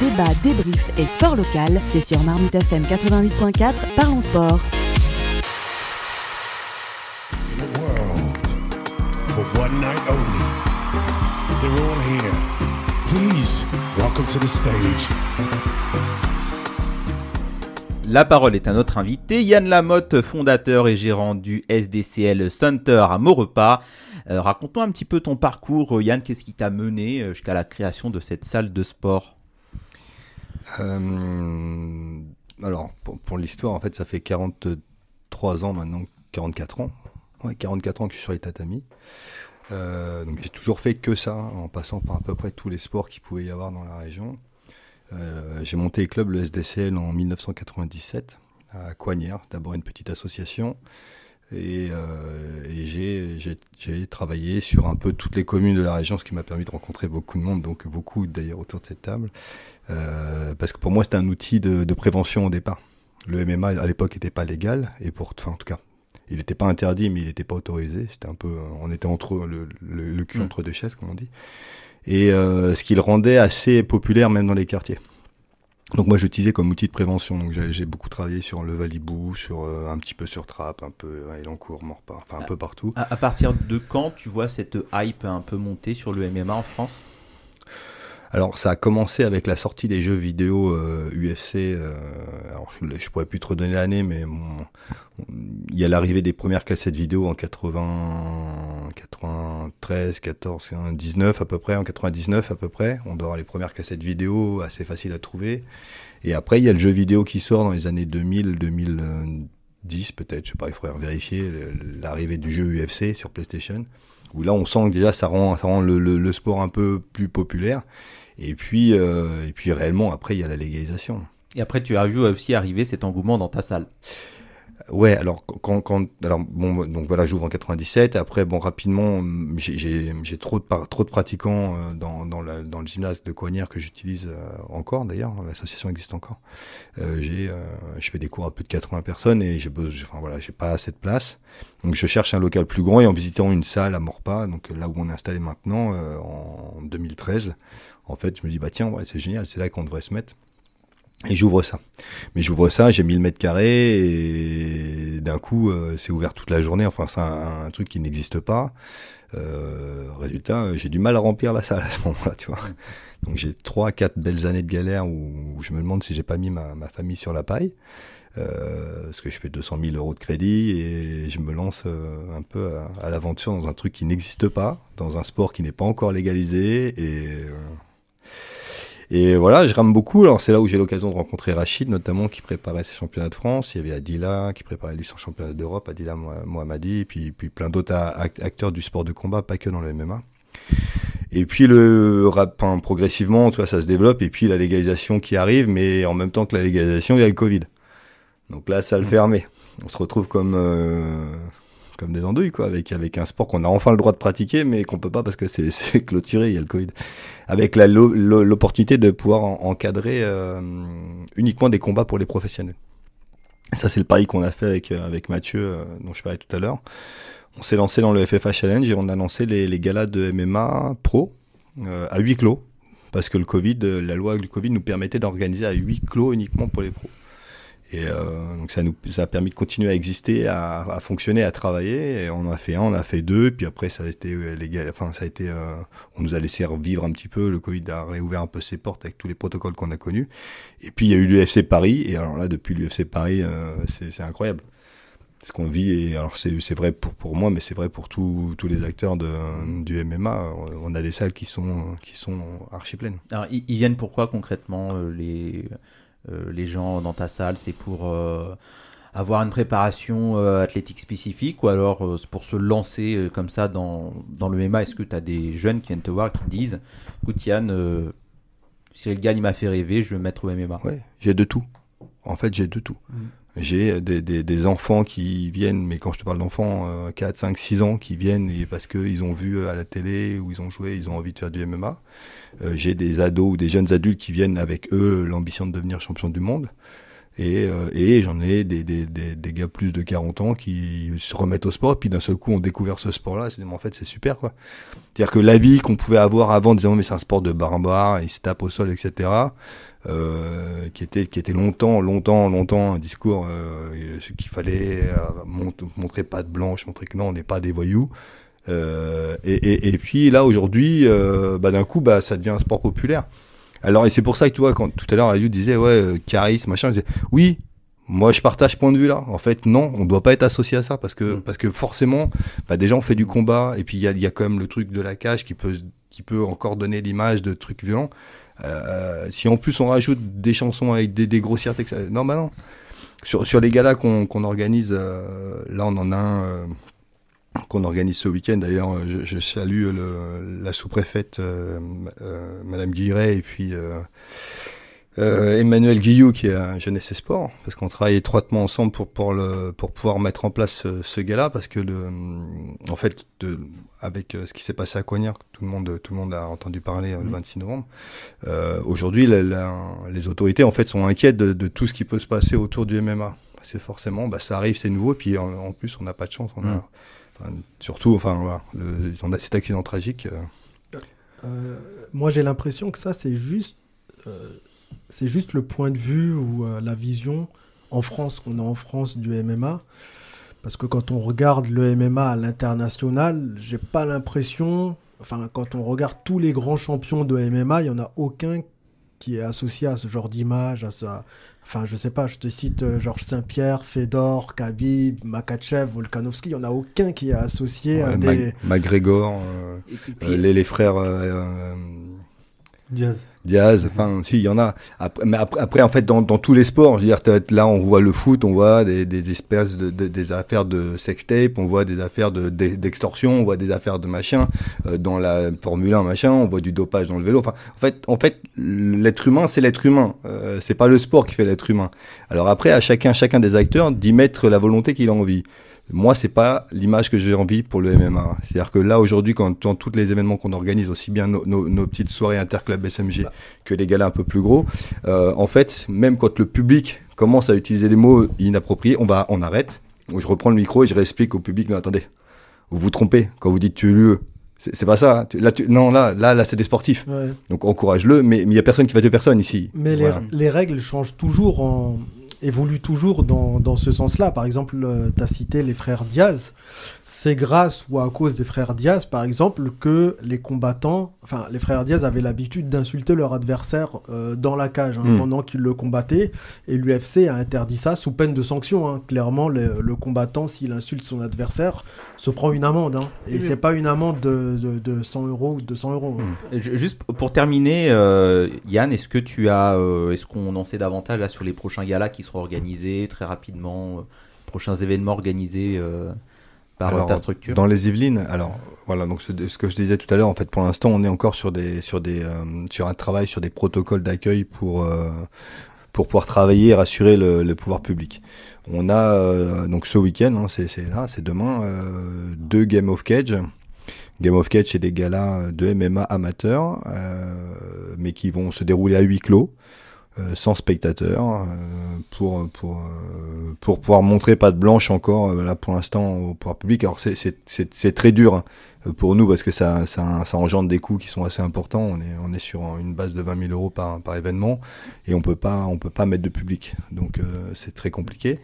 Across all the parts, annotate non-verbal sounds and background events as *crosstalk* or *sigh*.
Débat, débrief et sport local, c'est sur Marmite FM 88.4, parlons sport. for one night only. They're all here. Please, welcome to the stage. La parole est à notre invité, Yann Lamotte, fondateur et gérant du SDCL Center à Maurepas. Euh, Raconte-nous un petit peu ton parcours, Yann, qu'est-ce qui t'a mené euh, jusqu'à la création de cette salle de sport? Euh, alors, pour, l'histoire, en fait, ça fait 43 ans maintenant, 44 ans. Ouais, 44 ans que je suis sur les. Euh, donc j'ai toujours fait que ça, en passant par à peu près tous les sports qu'il pouvait y avoir dans la région. Euh, j'ai monté le club, le SDCL, en 1997 à Coignères, d'abord une petite association. Et, euh, et j'ai- j'ai j'ai travaillé sur un peu toutes les communes de la région, ce qui m'a permis de rencontrer beaucoup de monde, donc beaucoup d'ailleurs autour de cette table. Euh, parce que pour moi, c'était un outil de, de prévention au départ. Le MMA à l'époque n'était pas légal, et pour, enfin, en tout cas, il n'était pas interdit, mais il n'était pas autorisé. C'était un peu, on était entre le, le, le cul Mm. entre deux chaises, comme on dit. Et euh, ce qui le rendait assez populaire même dans les quartiers. Donc moi j'utilisais comme outil de prévention. Donc j'ai beaucoup travaillé sur le Valibou, sur euh, un petit peu sur Trappes, un peu à Elancourt, Morpa, enfin un peu partout. à, à partir de quand tu vois cette hype un peu monter sur le MMA en France? Alors ça a commencé avec la sortie des jeux vidéo euh, UFC. euh, alors je, je pourrais plus te redonner l'année, mais bon, il y a l'arrivée des premières cassettes vidéo en 80, 93, 14, 19 à peu près, en 99 à peu près. On doit avoir les premières cassettes vidéo assez faciles à trouver. Et après il y a le jeu vidéo qui sort dans les années 2000, 2010 peut-être, je sais pas, il faudrait vérifier l'arrivée du jeu UFC sur PlayStation. Où là on sent que déjà ça rend, ça rend le, sport un peu plus populaire. Euh, et puis réellement, après, il y a la légalisation. Et après, tu as vu aussi arriver cet engouement dans ta salle. Ouais, alors quand, quand alors bon donc voilà, j'ouvre en 97. Après bon rapidement, hum, j'ai- trop de trop de pratiquants euh, dans dans, la- dans le gymnase de Coignères que j'utilise euh, encore d'ailleurs. L'association existe encore. Euh, j'ai euh, je fais des cours à plus de 80 personnes et j'ai besoin enfin voilà, j'ai pas assez de place. Donc je cherche un local plus grand et en visitant une salle à Morpas, donc là où on est installé maintenant euh, en 2013, en fait, je me dis bah tiens, ouais, c'est génial, c'est là qu'on devrait se mettre. Et j'ouvre ça. Mais j'ouvre ça, j'ai 1000 mètres carrés et d'un coup, euh, c'est ouvert toute la journée. Enfin, c'est un, truc qui n'existe pas. Euh, résultat, euh, j'ai du mal à remplir la salle à ce moment-là, tu vois. Donc j'ai trois, quatre belles années de galère où, je me demande si j'ai pas mis ma, ma famille sur la paille. Euh, parce que je fais 200 000 euros de crédit et je me lance euh, un peu à, à l'aventure dans un truc qui n'existe pas, dans un sport qui n'est pas encore légalisé et euh, et voilà, je rame beaucoup. Alors c'est là où j'ai l'occasion de rencontrer Rachid, notamment, qui préparait ses championnats de France. Il y avait Adila, qui préparait lui son championnat d'Europe, Adila Moh- Mohammadi, et puis, puis plein d'autres acteurs du sport de combat, pas que dans le MMA. Et puis le rap, progressivement, tu vois, ça se développe. Et puis la légalisation qui arrive, mais en même temps que la légalisation, il y a le Covid. Donc là, ça le fermé. On se retrouve comme euh, comme des andouilles, quoi, avec avec un sport qu'on a enfin le droit de pratiquer, mais qu'on peut pas parce que c'est *laughs* clôturé, il y a le Covid avec l'opportunité de pouvoir en- encadrer euh, uniquement des combats pour les professionnels. Ça, c'est le pari qu'on a fait avec, euh, avec Mathieu, euh, dont je parlais tout à l'heure. On s'est lancé dans le FFA Challenge et on a lancé les, les galas de MMA pro euh, à huis clos. Parce que le Covid, euh, la loi du Covid nous permettait d'organiser à huis clos uniquement pour les pros. Et euh, donc ça nous ça a permis de continuer à exister, à, à fonctionner, à travailler. Et on a fait un, on a fait deux, puis après ça a été euh, légal. Enfin ça a été, euh, on nous a laissé vivre un petit peu. Le Covid a réouvert un peu ses portes avec tous les protocoles qu'on a connus. Et puis il y a eu l'UFC Paris. Et alors là depuis l'UFC Paris, euh, c'est incroyable. Ce qu'on vit et alors c'est c'est vrai pour pour moi, mais c'est vrai pour tous les acteurs de du MMA. On a des salles qui sont qui sont archi pleines. Alors, ils, viennent pourquoi concrètement euh, les, les gens dans ta salle C'est pour euh, avoir une préparation euh, athlétique spécifique ou alors euh, c'est pour se lancer euh, comme ça dans, dans le MMA Est-ce que tu as des jeunes qui viennent te voir qui te disent Écoute Yann, euh, Cyril Gagne il m'a fait rêver, je me mettre au MMA Ouais, j'ai de tout. En fait, j'ai de tout. J'ai des, des, des enfants qui viennent, mais quand je te parle d'enfants, euh, 4, 5, 6 ans, qui viennent et parce qu'ils ont vu à la télé ou ils ont joué, ils ont envie de faire du MMA. Euh, j'ai des ados ou des jeunes adultes qui viennent avec eux l'ambition de devenir champion du monde. Et, euh, et j'en ai des, des, des, gars plus de 40 ans qui se remettent au sport, puis d'un seul coup ont découvert ce sport-là, c'est en fait c'est super quoi. C'est-à-dire que la vie qu'on pouvait avoir avant disant mais c'est un sport de barbare, il se tape au sol, etc. Euh, qui était qui était longtemps, longtemps, longtemps un discours euh, qu'il fallait euh, montrer pas de blanche, montrer que non on n'est pas des voyous. Euh, et, et, et, puis là aujourd'hui, euh, bah, d'un coup, bah, ça devient un sport populaire. Alors et c'est pour ça que tu vois quand tout à l'heure Aliou disait ouais euh, charisme machin, je disais, oui. Moi, je partage ce point de vue là. En fait, non, on doit pas être associé à ça parce que mm. parce que forcément, bah, déjà on fait du combat et puis il y a, y a quand même le truc de la cage qui peut qui peut encore donner l'image de trucs violents. Euh, si en plus on rajoute des chansons avec des, des grossièretés, non, bah non. Sur, sur les galas qu'on qu'on organise, euh, là on en a un euh, qu'on organise ce week-end. D'ailleurs, je, je, salue le, la sous-préfète euh, euh, Madame Guiret et puis euh, euh, Emmanuel Guillou qui est à Jeunesse et Sport, parce qu'on travaille étroitement ensemble pour pour le pour pouvoir mettre en place ce, ce gala, parce que le, en fait, de, avec ce qui s'est passé à Coignard, tout le monde tout le monde a entendu parler le 26 mmh. novembre. Aujourd'hui, les autorités en fait sont inquiètes de, de, tout ce qui peut se passer autour du MMA. Parce que forcément, bah, ça arrive, c'est nouveau, et puis en, en plus, on n'a pas de chance. On a, mmh Enfin, surtout, enfin, voilà, le, cet accident tragique. Euh... Euh, moi, j'ai l'impression que ça, c'est juste, euh, c'est juste le point de vue ou euh, la vision en France qu'on a en France du MMA. Parce que quand on regarde le MMA à l'international, j'ai pas l'impression, enfin, quand on regarde tous les grands champions de MMA, il y en a aucun qui est associé à ce genre d'image, à ça. Enfin, je sais pas, je te cite euh, Georges Saint-Pierre, Fedor, Khabib, Makachev, Volkanovski, il n'y en a aucun qui est associé ouais, à des... McGregor, euh, puis, euh, les, les, frères... Diaz. Diaz, enfin, si, il y en a. Après, mais après, en fait, dans, tous les sports, je veux dire, là, on voit le foot, on voit des, espèces de, de, des affaires de sextape, on voit des affaires de, d'extorsion, on voit des affaires de machin, euh, dans la Formule 1, machin, on voit du dopage dans le vélo. Enfin, en fait, en fait, l'être humain, c'est l'être humain. Euh, c'est pas le sport qui fait l'être humain. Alors après, à chacun, chacun des acteurs d'y mettre la volonté qu'il a envie. Moi, c'est pas l'image que j'ai envie pour le MMA. C'est-à-dire que là, aujourd'hui, quand dans tous les événements qu'on organise, aussi bien nos, nos, nos, petites soirées interclub SMG bah. que les galas un peu plus gros, euh, en fait, même quand le public commence à utiliser des mots inappropriés, on va, on arrête. Je reprends le micro et je réexplique au public, mais attendez, vous vous trompez quand vous dites tu lieu. C'est pas ça. Là, tu, non, là, là, là, c'est des sportifs. Ouais. Donc encourage-le, mais il y a personne qui va tuer personne ici. Mais voilà. les, les, règles changent toujours en, évolue toujours dans, dans ce sens-là. Par exemple, euh, tu as cité les frères Diaz. C'est grâce ou à cause des frères Diaz, par exemple, que les combattants, enfin, les frères Diaz avaient l'habitude d'insulter leur adversaire euh, dans la cage hein, mm. pendant qu'ils le combattaient. Et l'UFC a interdit ça sous peine de sanction. Hein. Clairement, le, le combattant, s'il insulte son adversaire, se prend une amende. Hein. Et c'est pas une amende de, de, de, 100 euros ou 200 euros. Mm. Juste pour terminer, euh, Yann, est-ce que tu as, est-ce qu'on en sait davantage là sur les prochains galas qui seront organisés très rapidement, euh, prochains événements organisés euh, par alors, ta structure Dans les Yvelines, alors voilà, donc ce, ce, que je disais tout à l'heure, en fait, pour l'instant, on est encore sur des, sur des, euh, sur un travail sur des protocoles d'accueil pour euh, pour pouvoir travailler et rassurer le, le pouvoir public. On a euh, donc ce week-end, hein, c'est là, c'est demain, euh, deux Game of Cage. Game of Cage, c'est des galas de MMA amateurs, mais qui vont se dérouler à huis clos. Euh, sans spectateurs euh, pour pour euh, pour pouvoir montrer pas de blanche encore là pour l'instant au pouvoir public. Alors c'est c'est c'est très dur hein, pour nous parce que ça, ça ça engendre des coûts qui sont assez importants. On est on est sur une base de 20 000 euros par par événement et on peut pas on peut pas mettre de public. Donc c'est très compliqué.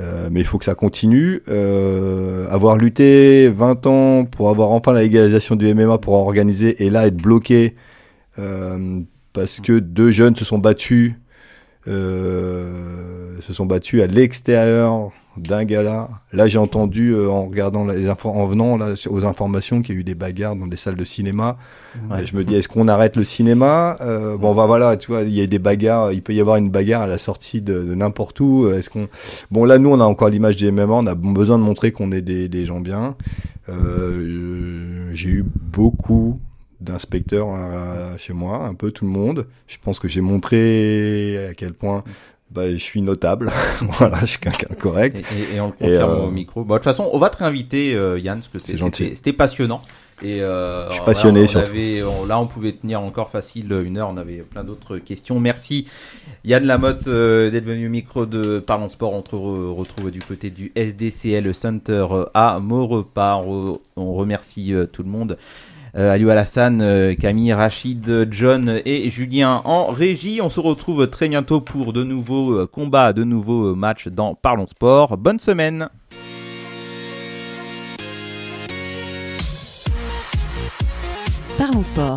Euh, mais il faut que ça continue. Euh, avoir lutté 20 ans pour avoir enfin la légalisation du MMA pour organiser et là être bloqué euh, parce que deux jeunes se sont battus, euh, se sont battus à l'extérieur d'un gala. Là, j'ai entendu euh, en regardant les infos, en venant là aux informations qu'il y a eu des bagarres dans des salles de cinéma. Ouais. je me dis, est-ce qu'on arrête le cinéma? Euh, Bon, bah voilà, tu vois, il y a des bagarres. Il peut y avoir une bagarre à la sortie de, de n'importe où. Est-ce qu'on Bon, là, nous, on a encore l'image des MMA. On a besoin de montrer qu'on est des, des gens bien. Euh, j'ai eu beaucoup d'inspecteurs chez moi, un peu tout le monde. Je pense que j'ai montré à quel point bah, je suis notable. *laughs* voilà, je suis quelqu'un correct. Et, et, et, on le confirme euh... au micro. De toute façon, on va te réinviter, euh, Yann, parce que c'était passionnant. Et euh, Je suis passionné, voilà, on surtout. avait- on- là, on pouvait tenir encore facile une heure. On avait plein d'autres questions. Merci Yann Lamotte euh, d'être venu au micro de Parlons Sport. On te re- retrouve du côté du SDCL Center à Maurepas. On, on remercie euh, tout le monde. Euh, Alassane, euh, Camille, Rachid, John et Julien en régie. On se retrouve très bientôt pour de nouveaux euh, combats, de nouveaux euh, matchs dans Parlons Sport. Bonne semaine. Parlons sport.